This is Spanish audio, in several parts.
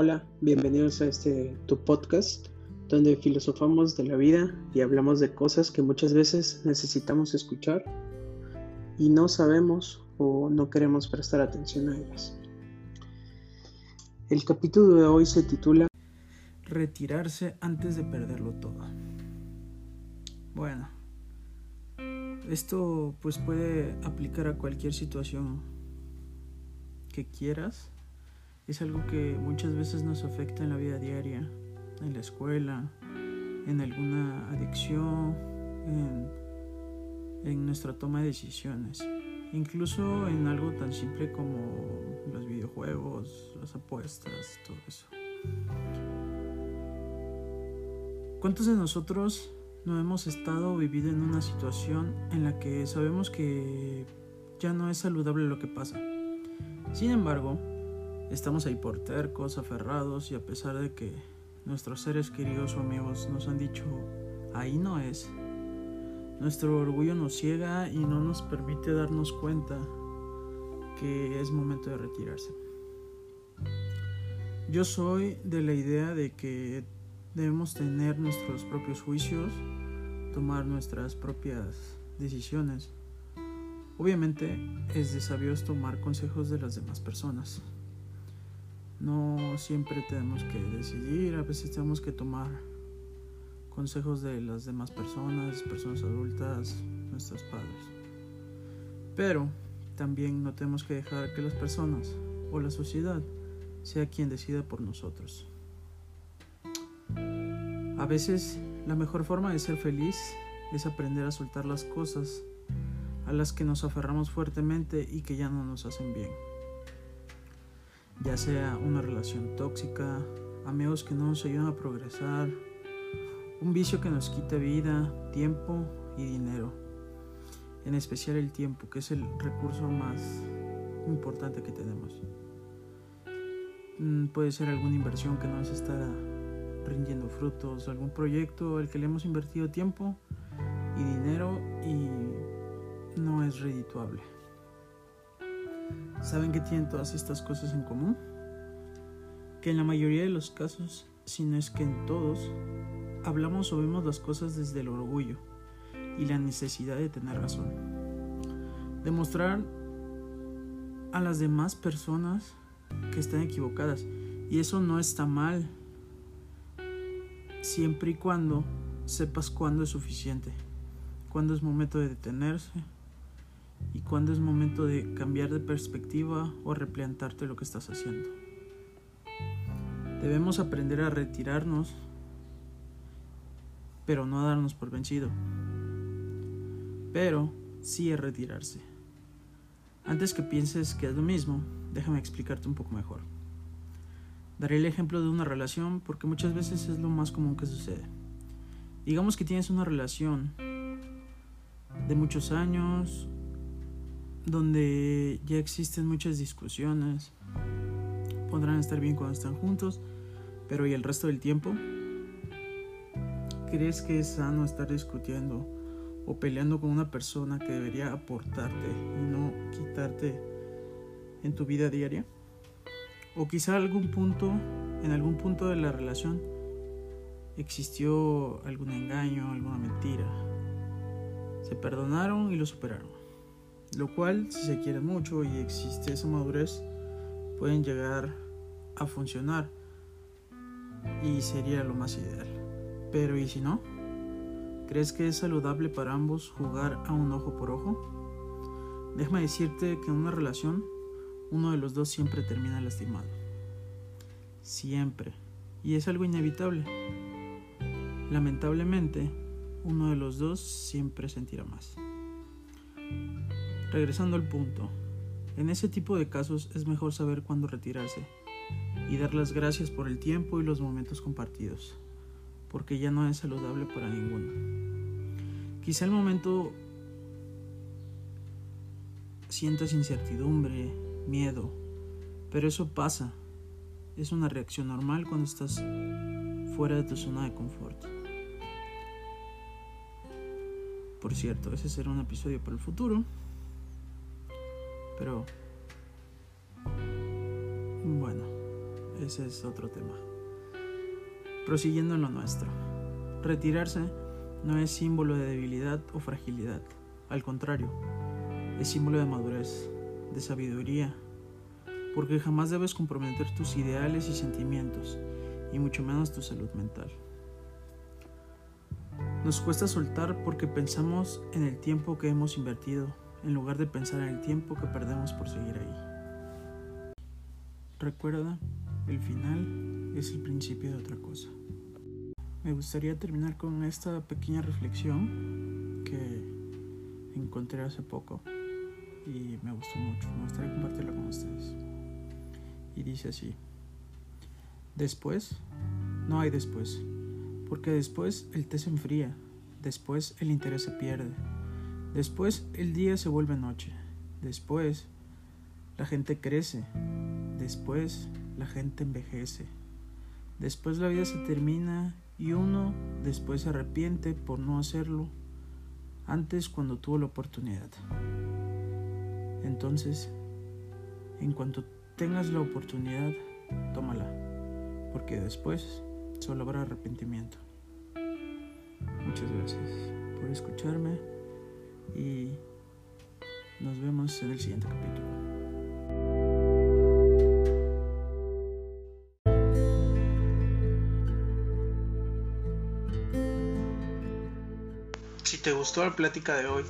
Hola, bienvenidos a este tu podcast donde filosofamos de la vida y hablamos de cosas que muchas veces necesitamos escuchar y no sabemos o no queremos prestar atención a ellas. El capítulo de hoy se titula Retirarse antes de perderlo todo. Bueno, esto pues puede aplicar a cualquier situación que quieras es algo que muchas veces nos afecta en la vida diaria, en la escuela, en alguna adicción, en, nuestra toma de decisiones, incluso en algo tan simple como los videojuegos, las apuestas, todo eso. ¿Cuántos de nosotros no hemos estado viviendo en una situación en la que sabemos que ya no es saludable lo que pasa? Sin embargo, Estamos ahí por tercos, aferrados y a pesar de que nuestros seres queridos o amigos nos han dicho, ahí no es, nuestro orgullo nos ciega y no nos permite darnos cuenta que es momento de retirarse. Yo soy de la idea de que debemos tener nuestros propios juicios, tomar nuestras propias decisiones. Obviamente es de sabios tomar consejos de las demás personas. No siempre tenemos que decidir, a veces tenemos que tomar consejos de las demás personas, personas adultas, nuestros padres. Pero también no tenemos que dejar que las personas o la sociedad sea quien decida por nosotros. A veces la mejor forma de ser feliz es aprender a soltar las cosas a las que nos aferramos fuertemente y que ya no nos hacen bien ya sea una relación tóxica, amigos que no nos ayudan a progresar, un vicio que nos quita vida, tiempo y dinero. En especial el tiempo, que es el recurso más importante que tenemos. Mm, puede ser alguna inversión que no nos está rindiendo frutos, algún proyecto al que le hemos invertido tiempo y dinero y no es redituable. ¿Saben qué tienen todas estas cosas en común? Que en la mayoría de los casos, si no es que en todos, hablamos o vemos las cosas desde el orgullo y la necesidad de tener razón. Demostrar a las demás personas que están equivocadas. Y eso no está mal, siempre y cuando sepas cuándo es suficiente, cuándo es momento de detenerse y cuándo es momento de cambiar de perspectiva o replantearte lo que estás haciendo. Debemos aprender a retirarnos, pero no a darnos por vencido. Pero sí a retirarse. Antes que pienses que es lo mismo, déjame explicarte un poco mejor. Daré el ejemplo de una relación porque muchas veces es lo más común que sucede. Digamos que tienes una relación de muchos años donde ya existen muchas discusiones. Podrán estar bien cuando están juntos, pero ¿y el resto del tiempo? ¿Crees que es sano estar discutiendo o peleando con una persona que debería aportarte y no quitarte en tu vida diaria? O quizá algún punto, en algún punto de la relación, existió algún engaño, alguna mentira. Se perdonaron y lo superaron. Lo cual, si se quiere mucho y existe esa madurez, pueden llegar a funcionar y sería lo más ideal. Pero ¿y si no? ¿Crees que es saludable para ambos jugar a un ojo por ojo? Déjame decirte que en una relación uno de los dos siempre termina lastimado. Siempre. Y es algo inevitable. Lamentablemente, uno de los dos siempre sentirá más. Regresando al punto, en ese tipo de casos es mejor saber cuándo retirarse y dar las gracias por el tiempo y los momentos compartidos, porque ya no es saludable para ninguno. Quizá el momento sientas incertidumbre, miedo, pero eso pasa. Es una reacción normal cuando estás fuera de tu zona de confort. Por cierto, ese será un episodio para el futuro. Pero, bueno, ese es otro tema. Prosiguiendo en lo nuestro. Retirarse no es símbolo de debilidad o fragilidad, al contrario, es símbolo de madurez, de sabiduría, porque jamás debes comprometer tus ideales y sentimientos, y mucho menos tu salud mental. Nos cuesta soltar porque pensamos en el tiempo que hemos invertido, en lugar de pensar en el tiempo que perdemos por seguir ahí. Recuerda, el final es el principio de otra cosa. Me gustaría terminar con esta pequeña reflexión que encontré hace poco y me gustó mucho. Me gustaría compartirla con ustedes. Y dice así, después, no hay después, porque después el té se enfría, después el interés se pierde, después el día se vuelve noche, después la gente crece, después la gente envejece, después la vida se termina y uno después se arrepiente por no hacerlo antes cuando tuvo la oportunidad. Entonces, en cuanto tengas la oportunidad, tómala, porque después solo habrá arrepentimiento. Muchas gracias por escucharme y nos vemos en el siguiente capítulo. Si te gustó la plática de hoy,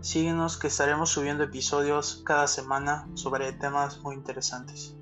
síguenos que estaremos subiendo episodios cada semana sobre temas muy interesantes.